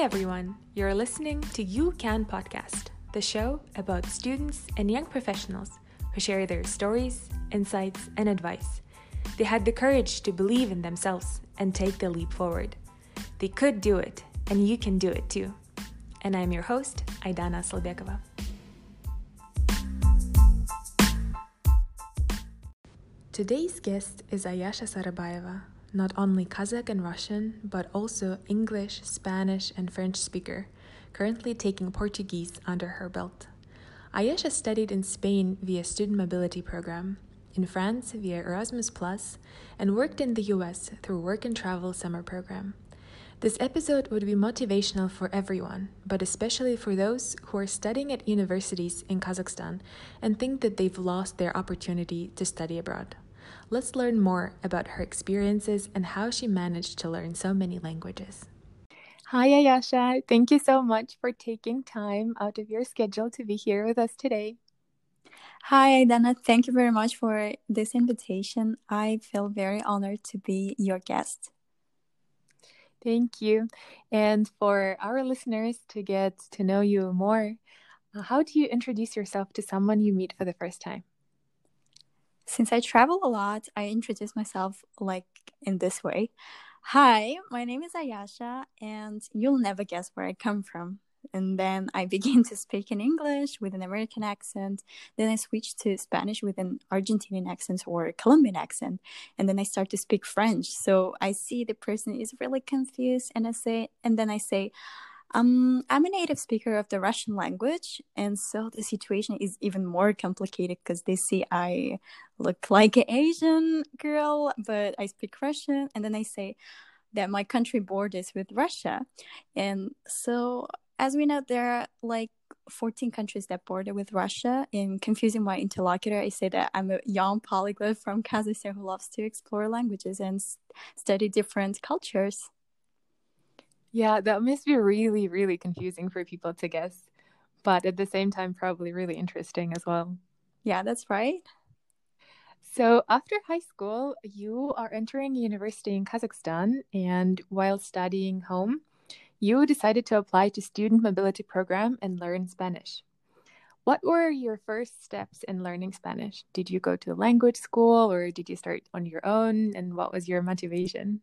Everyone. You're listening to You Can Podcast, the show about students and young professionals who share their stories, insights, and advice. They had the courage to believe in themselves and take the leap forward. They could do it, and you can do it too. And I'm your host, Aidana Slobekova. Today's guest is Ayasha Sarabayeva, not only Kazakh and Russian, but also English, Spanish, and French speaker, currently taking Portuguese under her belt. Ayesha studied in Spain via student mobility program, in France via Erasmus Plus, and worked in the US through work and travel summer program. This episode would be motivational for everyone, but especially for those who are studying at universities in Kazakhstan and think that they've lost their opportunity to study abroad. Let's learn more about her experiences and how she managed to learn so many languages. Hi, Ayasha. Thank you so much for taking time out of your schedule to be here with us today. Hi, Dana. Thank you very much for this invitation. I feel very honored to be your guest. Thank you. And for our listeners to get to know you more, uh, how do you introduce yourself to someone you meet for the first time? Since I travel a lot, I introduce myself like in this way. Hi, my name is Ayasha, and you'll never guess where I come from. And then I begin to speak in English with an American accent. Then I switch to Spanish with an Argentinian accent or Colombian accent. And then I start to speak French. So I see the person is really confused, and I say, and then I say, um, I'm a native speaker of the Russian language, and so the situation is even more complicated because they see I look like an Asian girl, but I speak Russian, and then I say that my country borders with Russia, and so as we know, there are like 14 countries that border with Russia. In confusing my interlocutor, I say that I'm a young polyglot from Kazakhstan who loves to explore languages and study different cultures. Yeah, that must be really, really confusing for people to guess, but at the same time, probably really interesting as well. Yeah, that's right. So, after high school, you are entering university in Kazakhstan, and while studying home, you decided to apply to student mobility program and learn Spanish. What were your first steps in learning Spanish? Did you go to a language school or did you start on your own? And what was your motivation?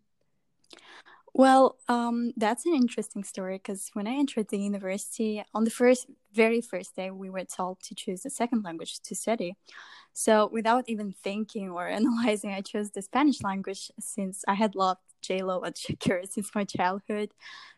Well, um, that's an interesting story because when I entered the university, on the first, very first day, we were told to choose a second language to study. So, without even thinking or analyzing, I chose the Spanish language since I had loved J-Lo and Shakira since my childhood.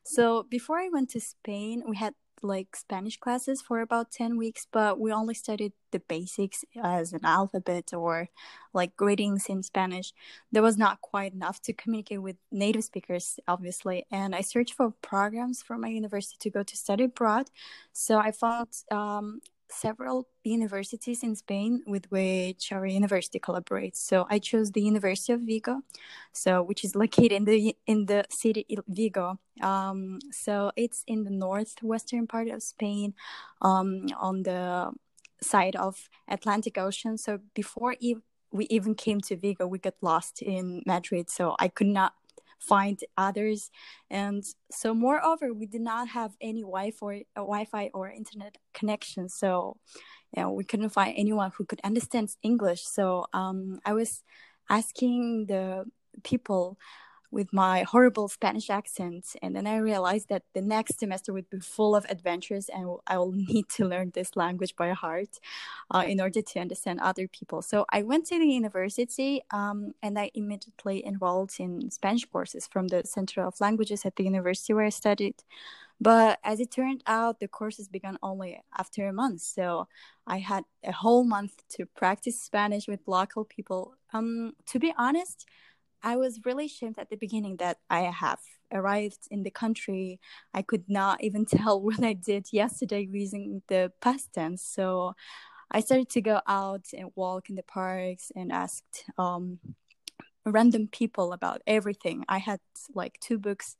So, before I went to Spain, we had like Spanish classes for about 10 weeks, but we only studied the basics as an alphabet or like greetings in Spanish. There was not quite enough to communicate with native speakers, obviously. And I searched for programs for my university to go to study abroad. So I found um, several universities in Spain with which our university collaborates. So I chose the University of Vigo, so which is located in the in the city Vigo. Um, so it's in the northwestern part of Spain, um, on the side of Atlantic Ocean. So before e- we even came to Vigo, we got lost in Madrid. So I could not find others and so moreover we did not have any wi-fi or wi-fi or internet connection. So you know, we couldn't find anyone who could understand english. So um, i was asking the people with my horrible Spanish accent. And then I realized that the next semester would be full of adventures and I will need to learn this language by heart uh, in order to understand other people. So I went to the university um, and I immediately enrolled in Spanish courses from the Center of Languages at the university where I studied. But as it turned out, the courses began only after a month. So I had a whole month to practice Spanish with local people. Um, to be honest, I was really ashamed at the beginning that I have arrived in the country. I could not even tell what I did yesterday using the past tense. So I started to go out and walk in the parks and asked um, random people about everything. I had like two books,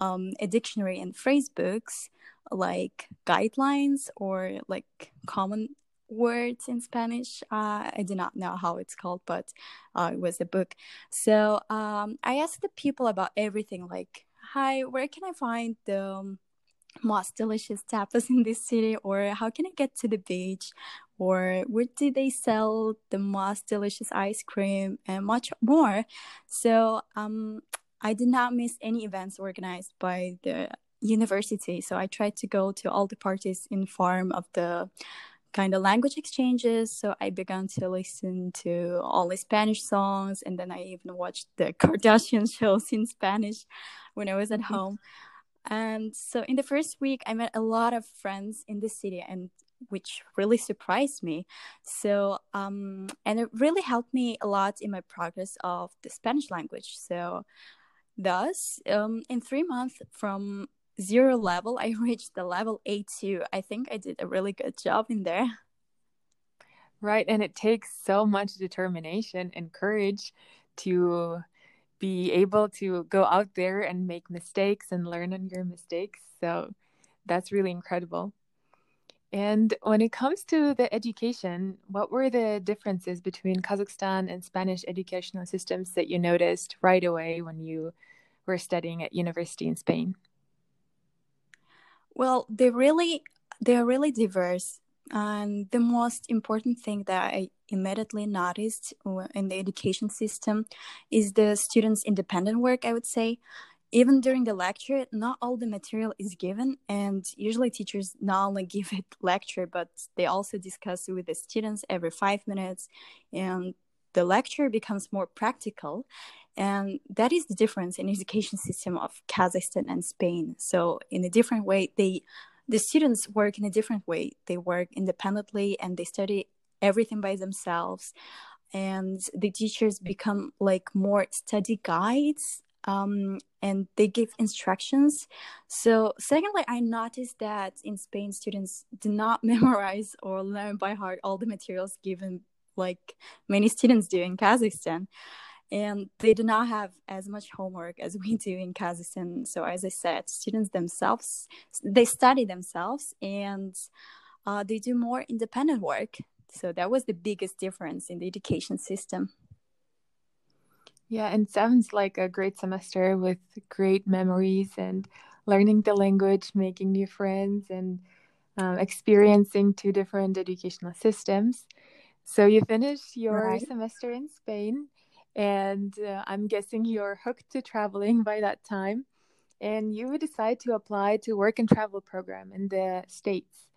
um, a dictionary and phrase books, like guidelines or like common words in Spanish. Uh, I do not know how it's called, but uh, it was a book. So um, I asked the people about everything like, hi, where can I find the most delicious tapas in this city or how can i get to the beach or where do they sell the most delicious ice cream and much more so um, i did not miss any events organized by the university so i tried to go to all the parties in form of the kind of language exchanges so i began to listen to all the spanish songs and then i even watched the kardashian shows in spanish when i was at mm-hmm. home and so in the first week, I met a lot of friends in the city, and which really surprised me. So, um, and it really helped me a lot in my progress of the Spanish language. So, thus, um, in three months from zero level, I reached the level A2. I think I did a really good job in there. Right. And it takes so much determination and courage to be able to go out there and make mistakes and learn on your mistakes. So that's really incredible. And when it comes to the education, what were the differences between Kazakhstan and Spanish educational systems that you noticed right away when you were studying at university in Spain? Well, they really they're really diverse. And the most important thing that I immediately noticed in the education system is the students' independent work, I would say. Even during the lecture, not all the material is given, and usually teachers not only give it lecture, but they also discuss it with the students every five minutes, and the lecture becomes more practical and that is the difference in education system of kazakhstan and spain so in a different way they the students work in a different way they work independently and they study everything by themselves and the teachers become like more study guides um, and they give instructions. So, secondly, I noticed that in Spain, students do not memorize or learn by heart all the materials given, like many students do in Kazakhstan. And they do not have as much homework as we do in Kazakhstan. So, as I said, students themselves they study themselves and uh, they do more independent work. So that was the biggest difference in the education system. Yeah, and sounds like a great semester with great memories and learning the language, making new friends, and um, experiencing two different educational systems. So you finished your right. semester in Spain, and uh, I'm guessing you're hooked to traveling by that time. And you decide to apply to work and travel program in the States.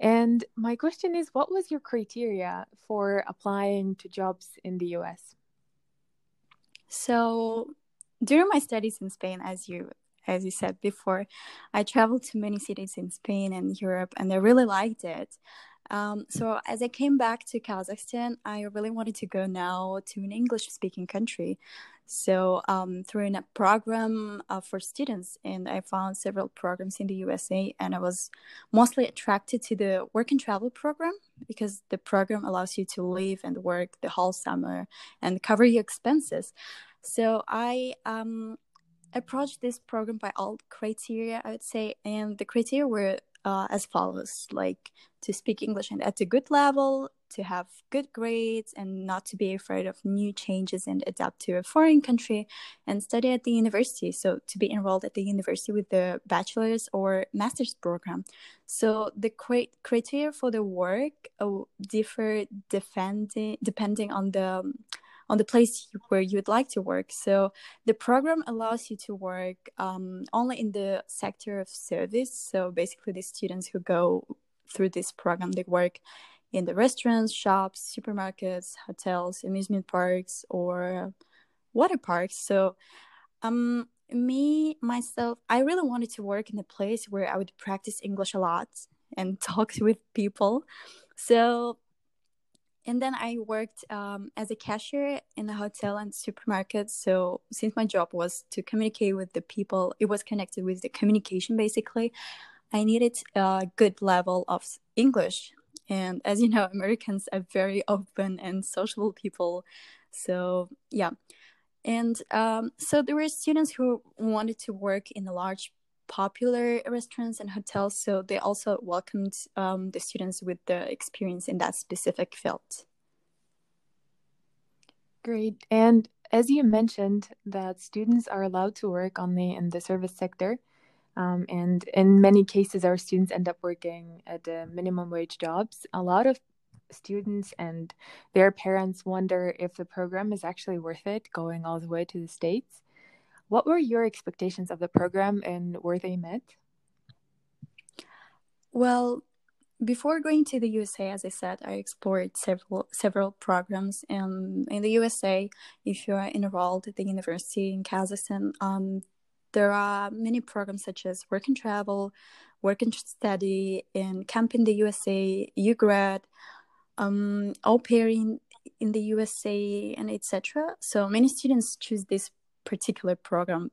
And my question is what was your criteria for applying to jobs in the US? So, during my studies in Spain as you as you said before, I traveled to many cities in Spain and Europe and I really liked it. Um, so as I came back to Kazakhstan, I really wanted to go now to an English speaking country. So um, through a program uh, for students, and I found several programs in the USA, and I was mostly attracted to the work and travel program because the program allows you to live and work the whole summer and cover your expenses. So I um, approached this program by all criteria, I would say, and the criteria were uh, as follows like to speak English and at a good level, to have good grades, and not to be afraid of new changes and adapt to a foreign country, and study at the university. So, to be enrolled at the university with the bachelor's or master's program. So, the criteria for the work uh, differ depending, depending on the on the place where you would like to work. So the program allows you to work um, only in the sector of service. So basically, the students who go through this program they work in the restaurants, shops, supermarkets, hotels, amusement parks, or water parks. So um, me myself, I really wanted to work in a place where I would practice English a lot and talk with people. So and then I worked um, as a cashier in a hotel and supermarket. So since my job was to communicate with the people, it was connected with the communication basically. I needed a good level of English. And as you know, Americans are very open and sociable people. So yeah. And um, so there were students who wanted to work in a large popular restaurants and hotels. So they also welcomed um, the students with the experience in that specific field. Great. And as you mentioned, that students are allowed to work only in the service sector. Um, and in many cases, our students end up working at minimum wage jobs. A lot of students and their parents wonder if the program is actually worth it going all the way to the States. What were your expectations of the program and were they met? Well, before going to the USA, as I said, I explored several several programs. And in the USA, if you are enrolled at the university in Kazakhstan, um, there are many programs such as work and travel, work and study, and camp in the USA, UGrad, um, au pair in, in the USA, and etc. So many students choose this particular program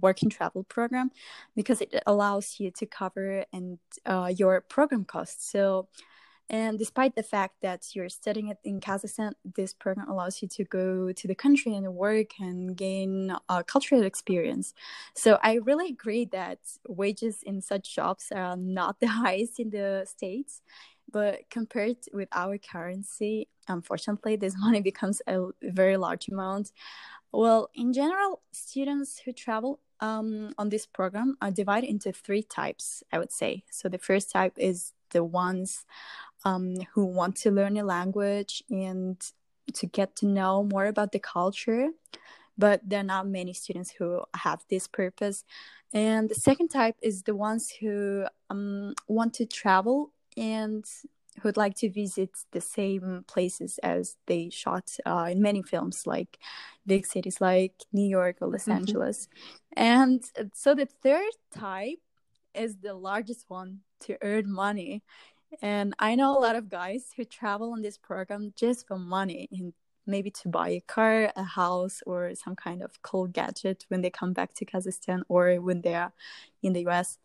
work and travel program because it allows you to cover and uh, your program costs so and despite the fact that you're studying it in Kazakhstan, this program allows you to go to the country and work and gain a cultural experience. So I really agree that wages in such jobs are not the highest in the States. But compared with our currency, unfortunately, this money becomes a very large amount. Well, in general, students who travel um, on this program are divided into three types, I would say. So the first type is the ones um, who want to learn a language and to get to know more about the culture, but there are not many students who have this purpose. And the second type is the ones who um, want to travel and who'd like to visit the same places as they shot uh, in many films, like big cities like New York or Los mm-hmm. Angeles. And so the third type is the largest one to earn money. And I know a lot of guys who travel on this program just for money and maybe to buy a car, a house, or some kind of cool gadget when they come back to Kazakhstan or when they're in the US.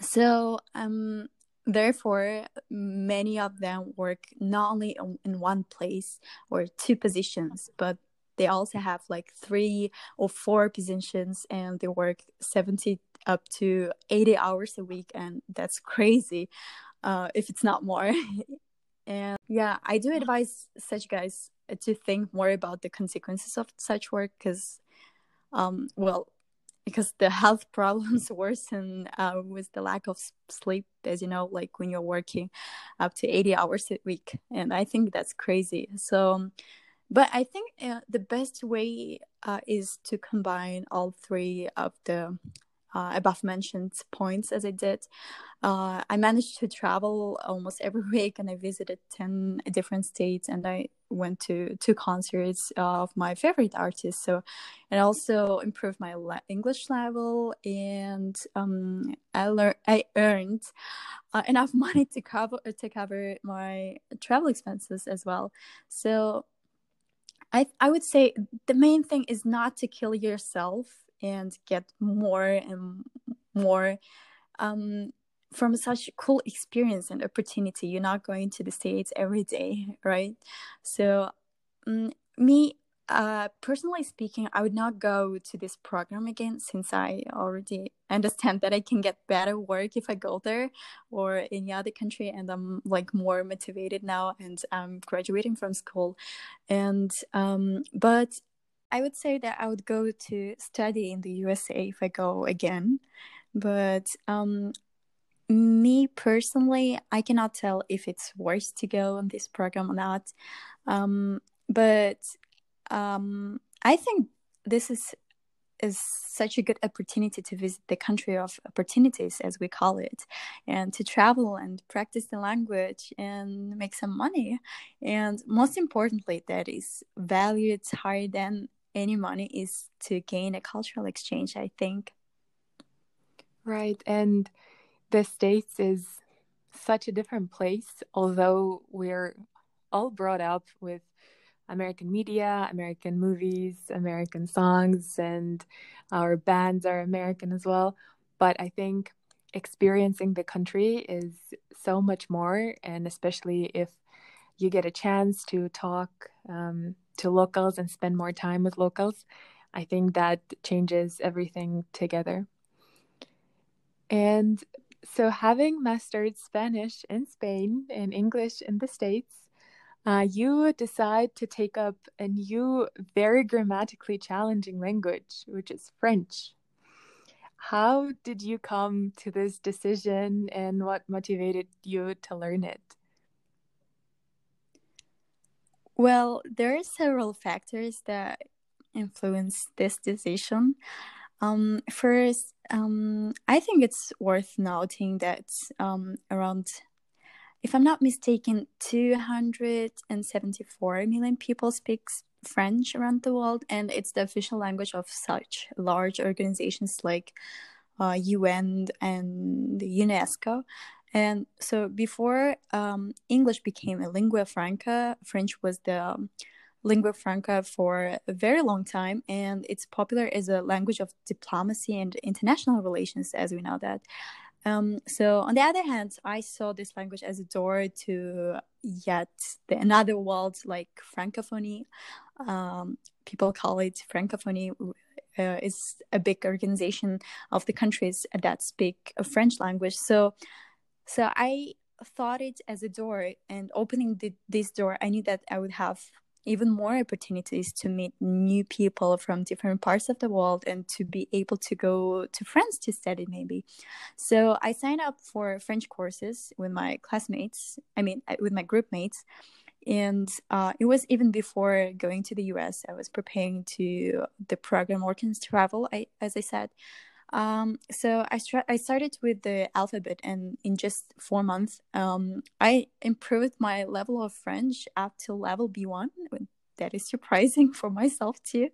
So um, Therefore, many of them work not only in one place or two positions, but they also have like three or four positions and they work 70 up to 80 hours a week. And that's crazy uh, if it's not more. and yeah, I do advise such guys to think more about the consequences of such work because, um, well, because the health problems worsen uh, with the lack of sleep as you know like when you're working up to 80 hours a week and i think that's crazy. So but i think uh, the best way uh, is to combine all three of the uh, above mentioned points as I did. Uh, I managed to travel almost every week and I visited 10 different states and I went to two concerts of my favorite artists. So it also improved my English level and um, I, learned, I earned uh, enough money to cover, to cover my travel expenses as well. So I, I would say the main thing is not to kill yourself and get more and more um, from such cool experience and opportunity. You're not going to the States every day, right? So, um, me uh, personally speaking, I would not go to this program again since I already understand that I can get better work if I go there or any other country, and I'm like more motivated now, and I'm graduating from school, and um, but I would say that I would go to study in the USA if I go again. But um, me personally, I cannot tell if it's worth to go on this program or not. Um, but um, I think this is is such a good opportunity to visit the country of opportunities, as we call it, and to travel and practice the language and make some money. And most importantly, that is valued higher than any money is to gain a cultural exchange, I think. Right. And the States is such a different place, although we're all brought up with American media, American movies, American songs, and our bands are American as well. But I think experiencing the country is so much more, and especially if you get a chance to talk um, to locals and spend more time with locals, I think that changes everything together. And so, having mastered Spanish in Spain and English in the States, uh, you decide to take up a new, very grammatically challenging language, which is French. how did you come to this decision and what motivated you to learn it? Well, there are several factors that influence this decision. Um, first, um, I think it's worth noting that um, around, if I'm not mistaken, 274 million people speak French around the world, and it's the official language of such large organizations like uh, UN and UNESCO. And so before um, English became a lingua franca, French was the um, lingua franca for a very long time, and it's popular as a language of diplomacy and international relations, as we know that. Um, so on the other hand, I saw this language as a door to yet the, another world like Francophonie. Um, people call it Francophonie. Uh, is a big organization of the countries that speak a French language. So, so I thought it as a door, and opening the, this door, I knew that I would have even more opportunities to meet new people from different parts of the world and to be able to go to France to study maybe. So I signed up for French courses with my classmates, I mean, with my group mates. And uh, it was even before going to the US. I was preparing to the program Work and Travel, I, as I said. Um, so I, I started with the alphabet, and in just four months, um, I improved my level of French up to level B1. That is surprising for myself too.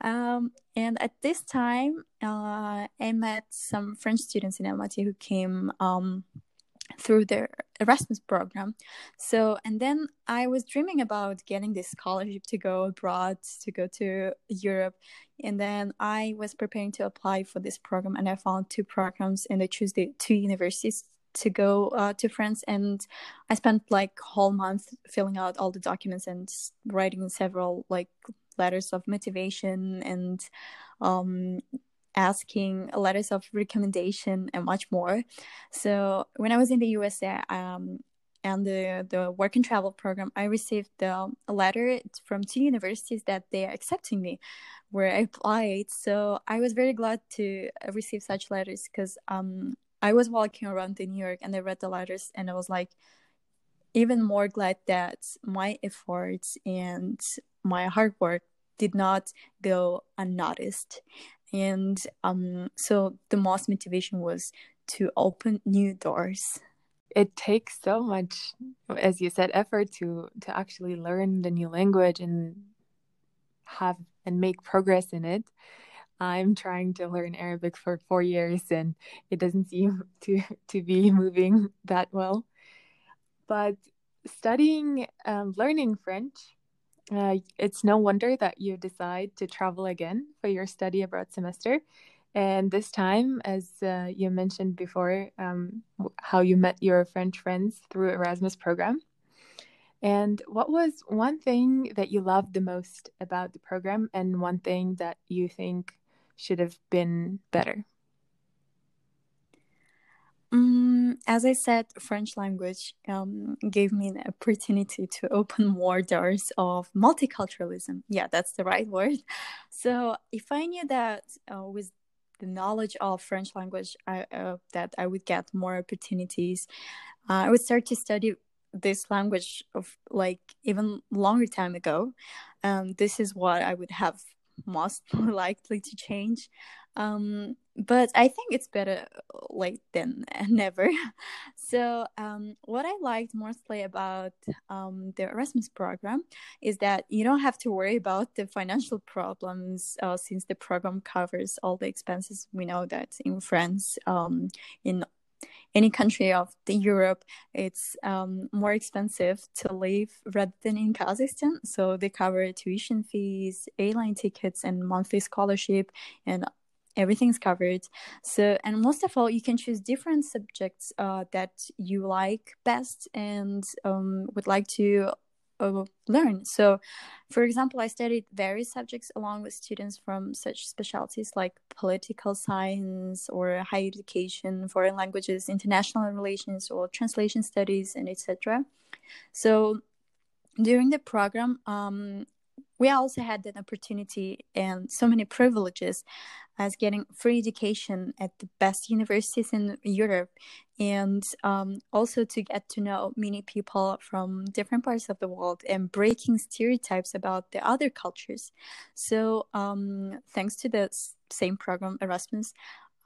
Um, and at this time, uh, I met some French students in MIT who came um, through their Erasmus program. So, and then I was dreaming about getting this scholarship to go abroad, to go to Europe. And then I was preparing to apply for this program, and I found two programs, and I chose the two universities to go uh, to France. And I spent like whole month filling out all the documents and writing several like letters of motivation and um, asking letters of recommendation and much more. So when I was in the USA, um, and the, the work and travel program, I received the, a letter from two universities that they are accepting me where I applied. So I was very glad to receive such letters because um, I was walking around in New York and I read the letters and I was like even more glad that my efforts and my hard work did not go unnoticed and um, so the most motivation was to open new doors it takes so much as you said effort to to actually learn the new language and have and make progress in it i'm trying to learn arabic for 4 years and it doesn't seem to to be moving that well but studying um, learning french uh, it's no wonder that you decide to travel again for your study abroad semester. And this time, as uh, you mentioned before, um, how you met your French friends through Erasmus program. And what was one thing that you loved the most about the program, and one thing that you think should have been better? Um, as I said, French language um, gave me an opportunity to open more doors of multiculturalism. Yeah, that's the right word. So if I knew that uh, with the knowledge of French language, I, uh, that I would get more opportunities, uh, I would start to study this language of like even longer time ago. Um, this is what I would have most likely to change. Um, but I think it's better late than never. so, um, what I liked mostly about um, the Erasmus program is that you don't have to worry about the financial problems uh, since the program covers all the expenses. We know that in France, um, in any country of the Europe, it's um, more expensive to live rather than in Kazakhstan. So they cover tuition fees, airline tickets, and monthly scholarship, and everything's covered. So and most of all you can choose different subjects uh, that you like best and um, would like to uh, learn. So for example i studied various subjects along with students from such specialties like political science or higher education foreign languages international relations or translation studies and etc so during the program um, we also had an opportunity and so many privileges as getting free education at the best universities in Europe and um, also to get to know many people from different parts of the world and breaking stereotypes about the other cultures. So, um, thanks to the same program, Erasmus,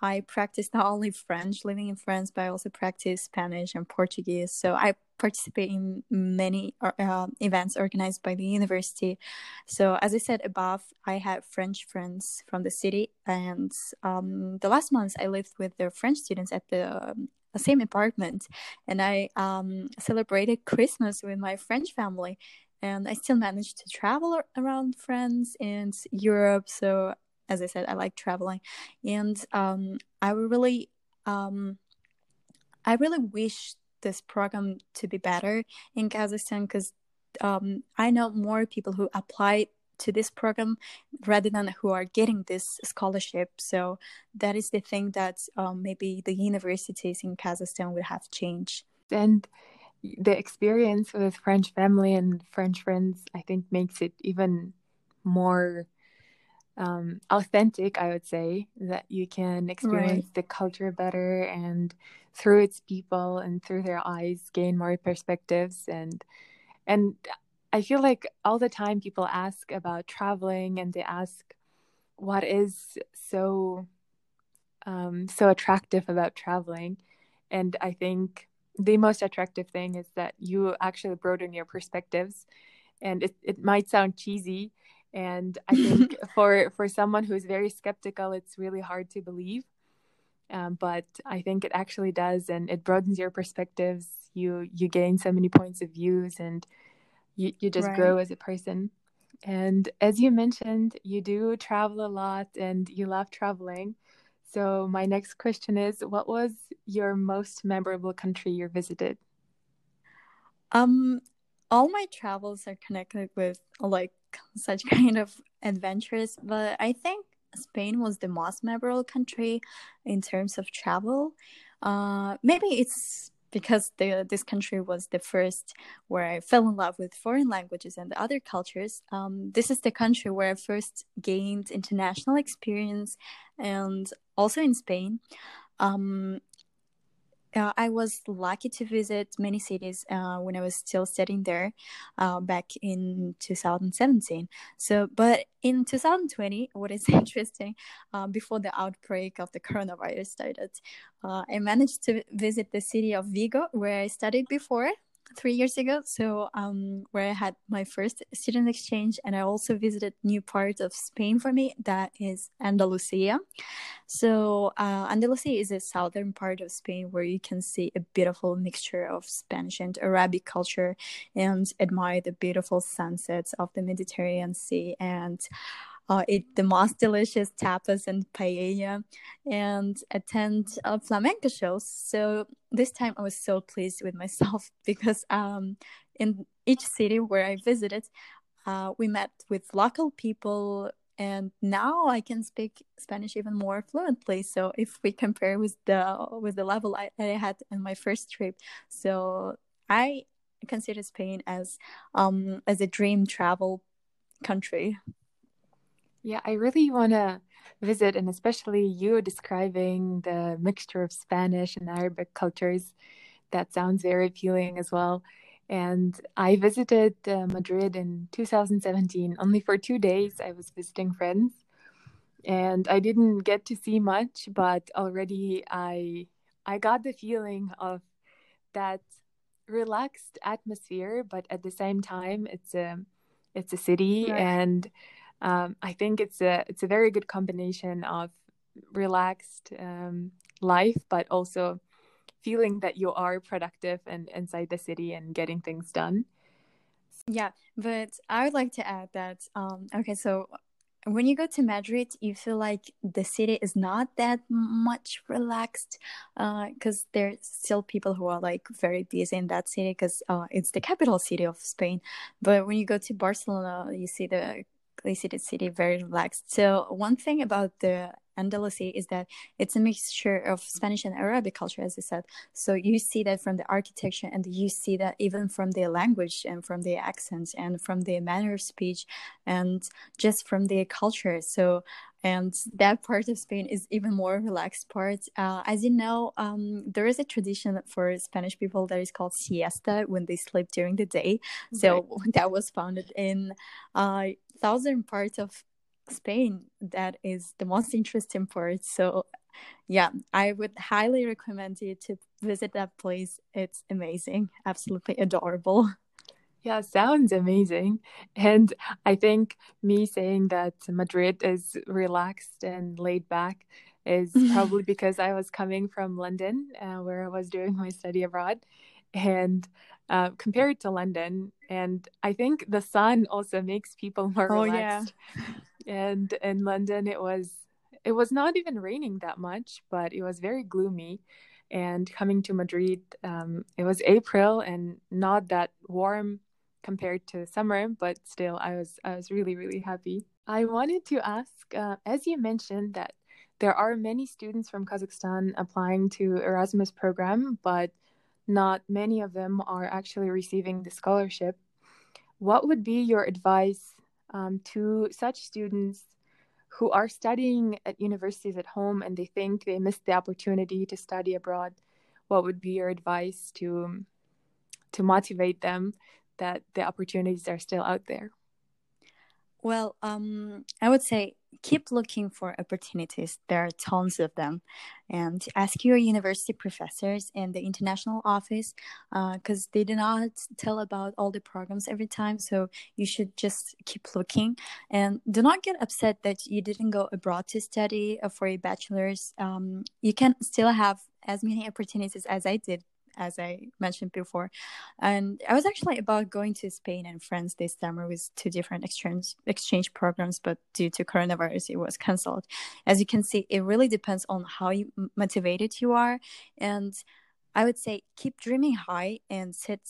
I practice not only French living in France, but I also practice Spanish and Portuguese. So I participate in many uh, events organized by the university. So as I said above, I have French friends from the city, and um, the last months I lived with the French students at the um, same apartment, and I um, celebrated Christmas with my French family. And I still managed to travel around France and Europe. So as I said, I like traveling, and um, I really, um, I really wish this program to be better in Kazakhstan because um, I know more people who apply to this program rather than who are getting this scholarship. So that is the thing that um, maybe the universities in Kazakhstan would have changed. And the experience with French family and French friends, I think, makes it even more um, authentic, I would say, that you can experience right. the culture better and through its people and through their eyes gain more perspectives. And and I feel like all the time people ask about traveling and they ask what is so um, so attractive about traveling. And I think the most attractive thing is that you actually broaden your perspectives. And it, it might sound cheesy and i think for for someone who's very skeptical it's really hard to believe. Um, but i think it actually does and it broadens your perspectives. You you gain so many points of views and you, you just right. grow as a person. And as you mentioned you do travel a lot and you love traveling. So my next question is what was your most memorable country you visited? Um all my travels are connected with like such kind of adventures, but I think Spain was the most memorable country in terms of travel. Uh, maybe it's because the, this country was the first where I fell in love with foreign languages and other cultures. Um, this is the country where I first gained international experience, and also in Spain. Um, uh, I was lucky to visit many cities uh, when I was still studying there uh, back in 2017. So, but in 2020, what is interesting, uh, before the outbreak of the coronavirus started, uh, I managed to visit the city of Vigo, where I studied before three years ago. So um, where I had my first student exchange, and I also visited new part of Spain for me. That is Andalusia. So uh, Andalusia is a southern part of Spain where you can see a beautiful mixture of Spanish and Arabic culture, and admire the beautiful sunsets of the Mediterranean Sea and uh, eat the most delicious tapas and paella, and attend uh, flamenco shows. So this time I was so pleased with myself because um, in each city where I visited, uh, we met with local people and now I can speak Spanish even more fluently. So if we compare with the with the level I, I had in my first trip, so I consider Spain as um as a dream travel country. Yeah, I really want to visit, and especially you describing the mixture of Spanish and Arabic cultures. That sounds very appealing as well. And I visited uh, Madrid in 2017 only for two days. I was visiting friends, and I didn't get to see much, but already I I got the feeling of that relaxed atmosphere. But at the same time, it's a it's a city right. and um, I think it's a it's a very good combination of relaxed um, life, but also feeling that you are productive and inside the city and getting things done. Yeah, but I would like to add that um, okay, so when you go to Madrid, you feel like the city is not that much relaxed because uh, there's still people who are like very busy in that city because uh, it's the capital city of Spain. But when you go to Barcelona, you see the the city very relaxed. So one thing about the Andalusia is that it's a mixture of Spanish and Arabic culture, as I said. So you see that from the architecture, and you see that even from the language and from the accents and from the manner of speech, and just from the culture. So and that part of Spain is even more relaxed part. Uh, as you know, um, there is a tradition for Spanish people that is called siesta when they sleep during the day. So that was founded in uh, southern part of Spain. That is the most interesting part. So yeah, I would highly recommend you to visit that place. It's amazing, absolutely adorable. Yeah, sounds amazing. And I think me saying that Madrid is relaxed and laid back is probably because I was coming from London, uh, where I was doing my study abroad. And uh, compared to London, and I think the sun also makes people more oh, relaxed. Yeah. And in London, it was it was not even raining that much, but it was very gloomy. And coming to Madrid, um, it was April and not that warm compared to summer, but still, I was I was really really happy. I wanted to ask, uh, as you mentioned, that there are many students from Kazakhstan applying to Erasmus program, but not many of them are actually receiving the scholarship. What would be your advice um, to such students who are studying at universities at home and they think they missed the opportunity to study abroad? What would be your advice to to motivate them that the opportunities are still out there? Well, um, I would say keep looking for opportunities. There are tons of them. And ask your university professors in the international office because uh, they do not tell about all the programs every time. So you should just keep looking. And do not get upset that you didn't go abroad to study uh, for a bachelor's. Um, you can still have as many opportunities as I did as I mentioned before. And I was actually about going to Spain and France this summer with two different exchange exchange programs, but due to coronavirus, it was cancelled. As you can see, it really depends on how you, motivated you are, and I would say keep dreaming high and set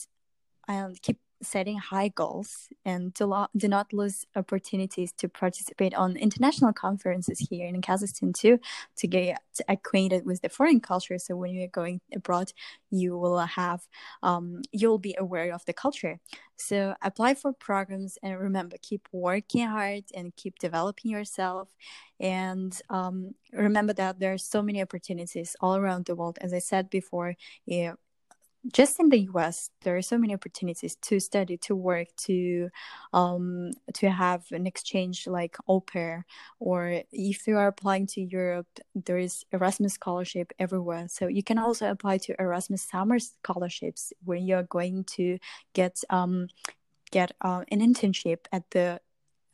and keep setting high goals and do, lo- do not lose opportunities to participate on international conferences here in Kazakhstan too to get acquainted with the foreign culture. So when you're going abroad, you will have um, you'll be aware of the culture. So apply for programs and remember keep working hard and keep developing yourself. And um, remember that there are so many opportunities all around the world. As I said before, yeah, just in the US, there are so many opportunities to study, to work, to um, to have an exchange like au pair, or if you are applying to Europe, there is Erasmus scholarship everywhere. So you can also apply to Erasmus summer scholarships when you're going to get um, get uh, an internship at the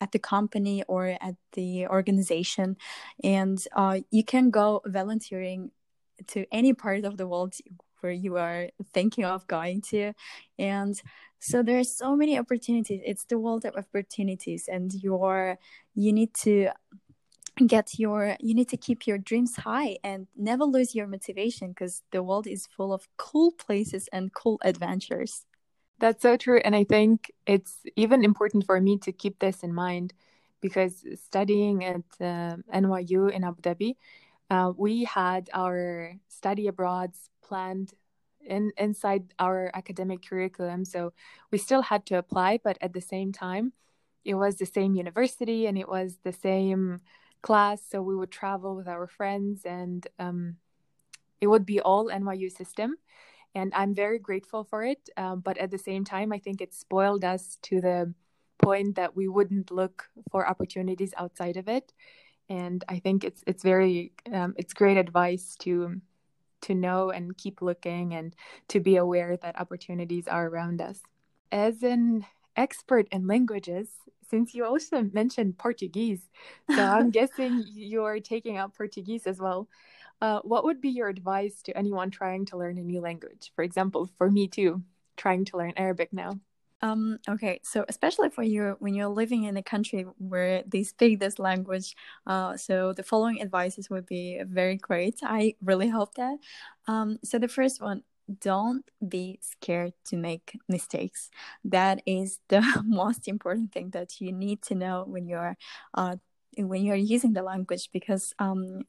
at the company or at the organization, and uh, you can go volunteering to any part of the world where you are thinking of going to. And so there are so many opportunities. It's the world of opportunities and you're you need to get your you need to keep your dreams high and never lose your motivation because the world is full of cool places and cool adventures. That's so true and i think it's even important for me to keep this in mind because studying at uh, nyu in abu dhabi uh, we had our study abroads planned in inside our academic curriculum so we still had to apply but at the same time it was the same university and it was the same class so we would travel with our friends and um, it would be all nyu system and i'm very grateful for it um, but at the same time i think it spoiled us to the point that we wouldn't look for opportunities outside of it and i think it's it's very um, it's great advice to to know and keep looking and to be aware that opportunities are around us. As an expert in languages, since you also mentioned Portuguese, so I'm guessing you're taking up Portuguese as well. Uh, what would be your advice to anyone trying to learn a new language? For example, for me too, trying to learn Arabic now. Um, okay, so especially for you when you're living in a country where they speak this language, uh, so the following advices would be very great. I really hope that. Um, so the first one, don't be scared to make mistakes. That is the most important thing that you need to know when you're uh, when you're using the language because um,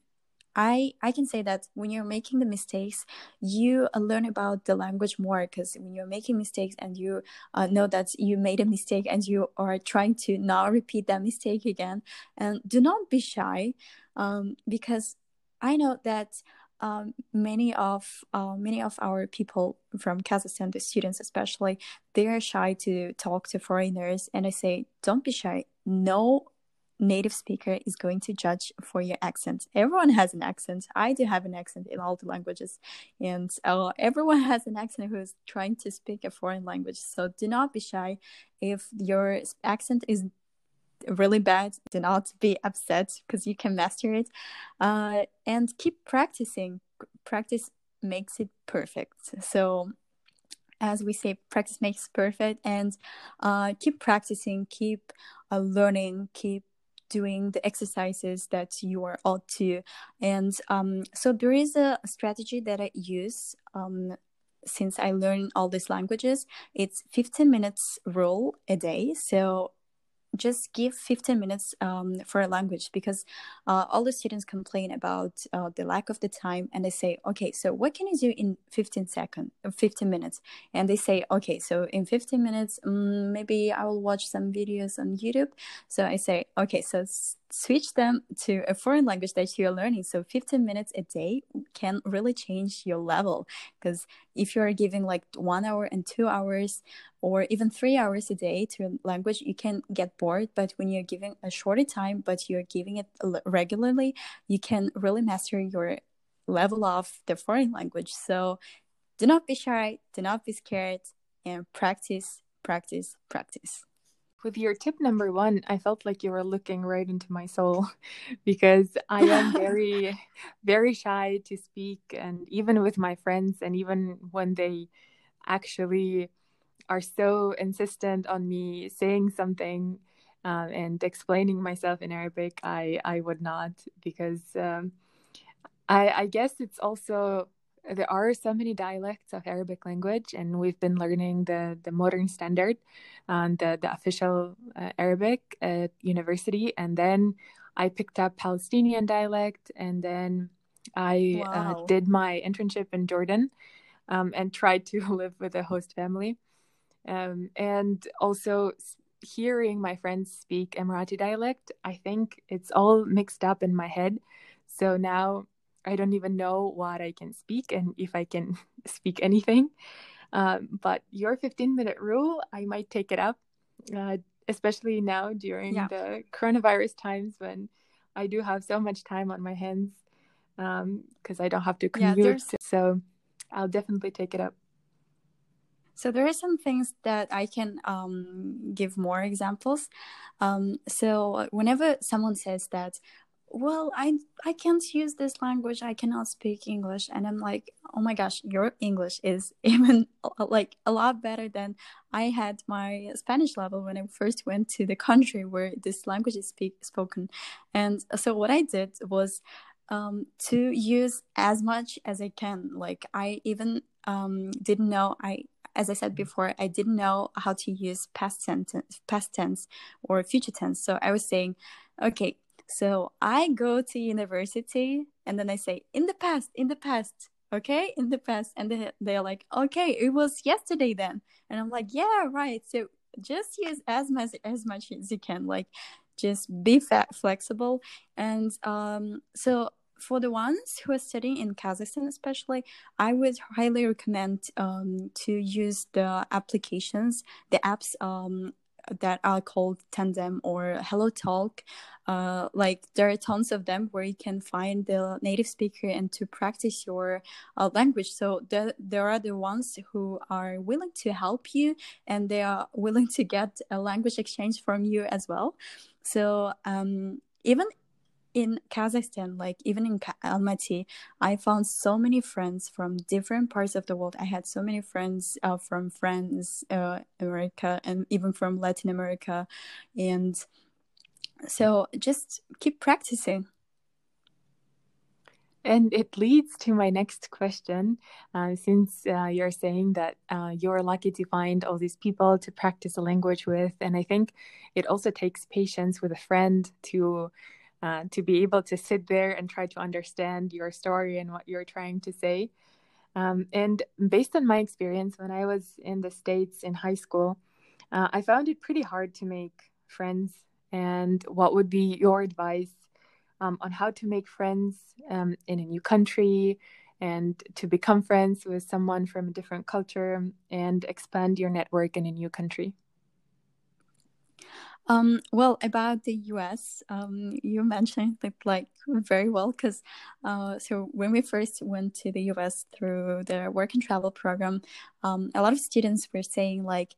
I I can say that when you're making the mistakes, you uh, learn about the language more because when you're making mistakes and you uh, know that you made a mistake and you are trying to not repeat that mistake again, and do not be shy, um, because I know that um, many of uh, many of our people from Kazakhstan, the students especially, they are shy to talk to foreigners, and I say, don't be shy. No native speaker is going to judge for your accent. Everyone has an accent. I do have an accent in all the languages, and uh, everyone has an accent who is trying to speak a foreign language. So do not be shy. If your accent is really bad, do not be upset because you can master it, uh, and keep practicing. Practice makes it perfect. So as we say, practice makes perfect, and uh, keep practicing, keep uh, learning, keep doing the exercises that you are ought to. And um, so there is a strategy that I use um, since I learn all these languages. It's 15 minutes rule a day. So just give 15 minutes um, for a language because uh, all the students complain about uh, the lack of the time and they say okay so what can you do in 15 seconds 15 minutes? And they say okay so in 15 minutes um, maybe i will watch some videos on youtube. So i say okay so switch them to a foreign language that you're learning. So 15 minutes a day can really change your level because if you're giving like one hour and two hours or even three hours a day to a language, you can get bored. But when you're giving a shorter time, but you're giving it regularly, you can really master your level of the foreign language. So do not be shy, do not be scared, and practice, practice, practice with your tip number one, I felt like you were looking right into my soul because I am very, very shy to speak. And even with my friends, and even when they actually are so insistent on me saying something um, and explaining myself in Arabic, I, I would not because um, I, I guess it's also there are so many dialects of Arabic language, and we've been learning the the modern standard, um, the the official uh, Arabic at university, and then I picked up Palestinian dialect, and then I uh, wow. uh, did my internship in Jordan, um, and tried to live with a host family, um, and also hearing my friends speak Emirati dialect, I think it's all mixed up in my head. So now I don't even know what I can speak and if I can speak anything. Um, but your 15 minute rule, I might take it up, uh, especially now during yeah. the coronavirus times when I do have so much time on my hands because um, I don't have to commute. Yeah, so I'll definitely take it up. So there are some things that I can um, give more examples. Um, so whenever someone says that, well i i can't use this language. I cannot speak english. And i'm like oh my gosh your english is even like a lot better than i had my spanish level when i first went to the country where this language is speak, spoken. And so what i did was um, to use as much as i can. Like i even um, didn't know i as I said before, I didn't know how to use past sentence, past tense or future tense. So I was saying, okay, so I go to university and then I say, in the past, in the past, okay, in the past. And they, they're like, okay, it was yesterday then. And I'm like, yeah, right. So just use as much as much as you can. Like, just be flexible. And um, so for the ones who are studying in Kazakhstan, especially, I would highly recommend um, to use the applications, the apps um, that are called Tandem or Hello Talk. Uh, like there are tons of them where you can find the native speaker and to practice your uh, language. So the, there are the ones who are willing to help you and they are willing to get a language exchange from you as well. So um, even in Kazakhstan, like even in Almaty, I found so many friends from different parts of the world. I had so many friends uh, from France, uh, America, and even from Latin America, and so just keep practicing. And it leads to my next question. Uh, since uh, you're saying that uh, you're lucky to find all these people to practice a language with, and I think it also takes patience with a friend to uh, to be able to sit there and try to understand your story and what you're trying to say. Um, and based on my experience when I was in the States in high school, uh, I found it pretty hard to make friends. And what would be your advice um, on how to make friends um, in a new country and to become friends with someone from a different culture and expand your network in a new country? Um, well, about the US, um, you mentioned it like very well because uh, so when we first went to the US through the work and travel program, um, a lot of students were saying like,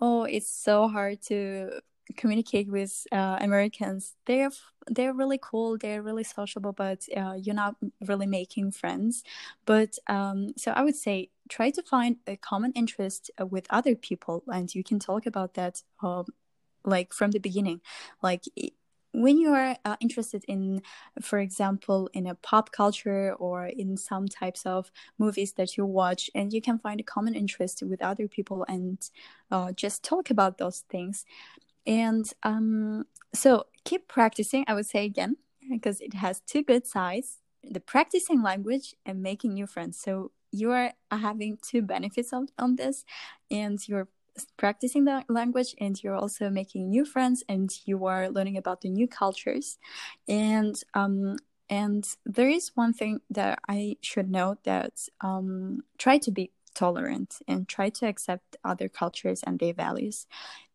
"Oh, it's so hard to communicate with uh, Americans. They're they're really cool. They're really sociable, but uh, you're not really making friends. But um, so I would say try to find a common interest uh, with other people, and you can talk about that um, like from the beginning, like. When you are uh, interested in, for example, in a pop culture or in some types of movies that you watch, and you can find a common interest with other people and uh, just talk about those things, and um, so keep practicing, I would say again, because it has two good sides the practicing language and making new friends. So you are having two benefits on, on this, and you're practicing the language and you're also making new friends and you are learning about the new cultures and um and there is one thing that i should note that um try to be tolerant and try to accept other cultures and their values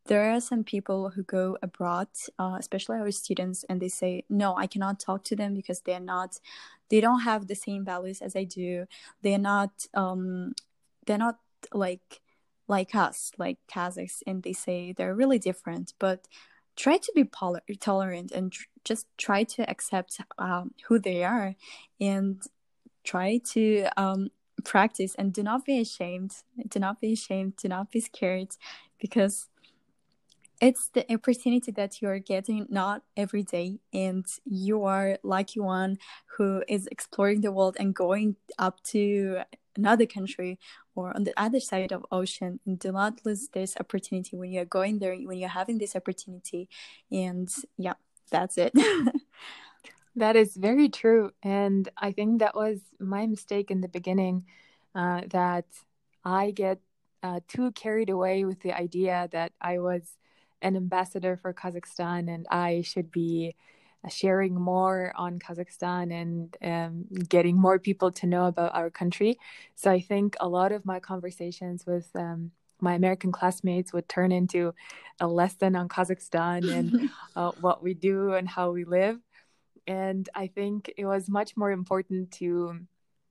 there are some people who go abroad, uh, especially our students, and they say, "No, I cannot talk to them because they're not, they don't have the same values as I do. They're not, um, they're not like like us, like Kazakhs." And they say they're really different, but try to be tolerant and tr- just try to accept um, who they are, and try to um, practice and do not be ashamed. Do not be ashamed. Do not be scared, because it's the opportunity that you're getting not every day and you are lucky one who is exploring the world and going up to another country or on the other side of ocean and do not lose this opportunity when you're going there when you're having this opportunity. And yeah that's it. That is very true. And i think that was my mistake in the beginning uh, that i get uh, too carried away with the idea that i was an ambassador for Kazakhstan, and I should be sharing more on Kazakhstan and um, getting more people to know about our country. So I think a lot of my conversations with um, my American classmates would turn into a lesson on Kazakhstan and uh, what we do and how we live. And I think it was much more important to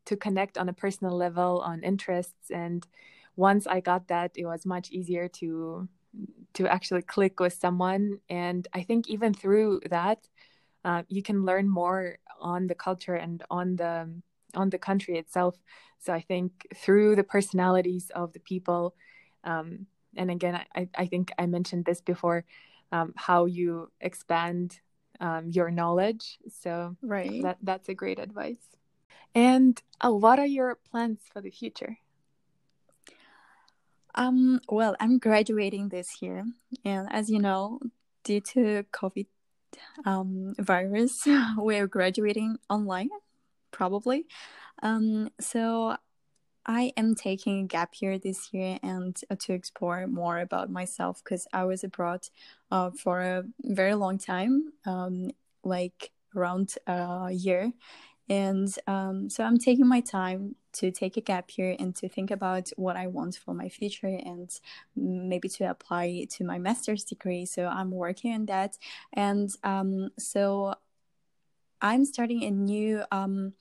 to connect on a personal level on interests. And once I got that, it was much easier to to actually click with someone and i think even through that uh, you can learn more on the culture and on the on the country itself. So i think through the personalities of the people um, and again I, I think i mentioned this before um, how you expand um, your knowledge. So right. that, that's a great advice. And uh, what are your plans for the future? Um, well, I'm graduating this year, and as you know, due to COVID um, virus, we're graduating online, probably. Um, so I am taking a gap year this year and uh, to explore more about myself because I was abroad uh, for a very long time, um, like around a year, and um, so I'm taking my time to take a gap year and to think about what I want for my future and maybe to apply to my master's degree. So I'm working on that. And um, so I'm starting a new um,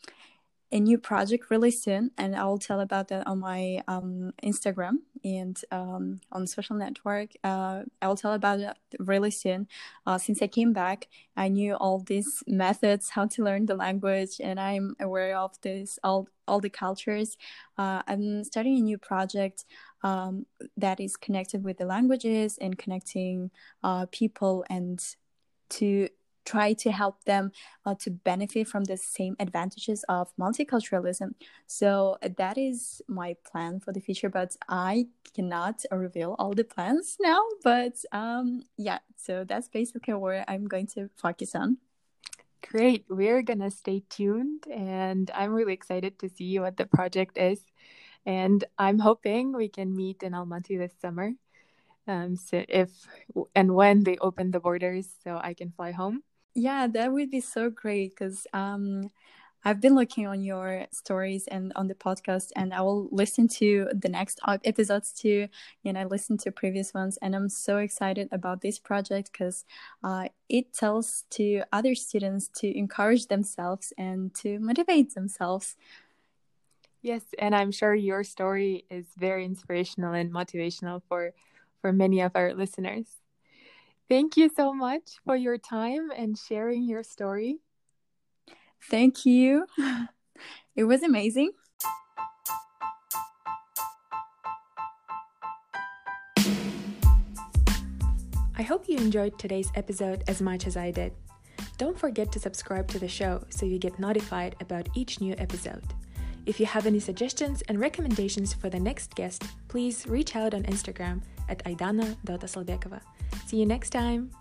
a new project really soon, and I'll tell about that on my um, Instagram and um, on social network. Uh, I'll tell about it really soon. Uh, since I came back, I knew all these methods how to learn the language, and I'm aware of this all all the cultures. Uh, I'm starting a new project um, that is connected with the languages and connecting uh, people and to try to help them uh, to benefit from the same advantages of multiculturalism. So that is my plan for the future, but I cannot reveal all the plans now. But um, yeah, so that's basically where I'm going to focus on. Great. We're going to stay tuned, and I'm really excited to see what the project is. And I'm hoping we can meet in Almaty this summer. Um, so if and when they open the borders, so I can fly home. Yeah, that would be so great because um, I've been looking on your stories and on the podcast, and I will listen to the next episodes too. And I listened to previous ones, and I'm so excited about this project because uh, it tells to other students to encourage themselves and to motivate themselves. Yes, and I'm sure your story is very inspirational and motivational for for many of our listeners. Thank you so much for your time and sharing your story. Thank you. It was amazing. I hope you enjoyed today's episode as much as I did. Don't forget to subscribe to the show so you get notified about each new episode. If you have any suggestions and recommendations for the next guest, please reach out on Instagram at aidana.asalbekova. See you next time!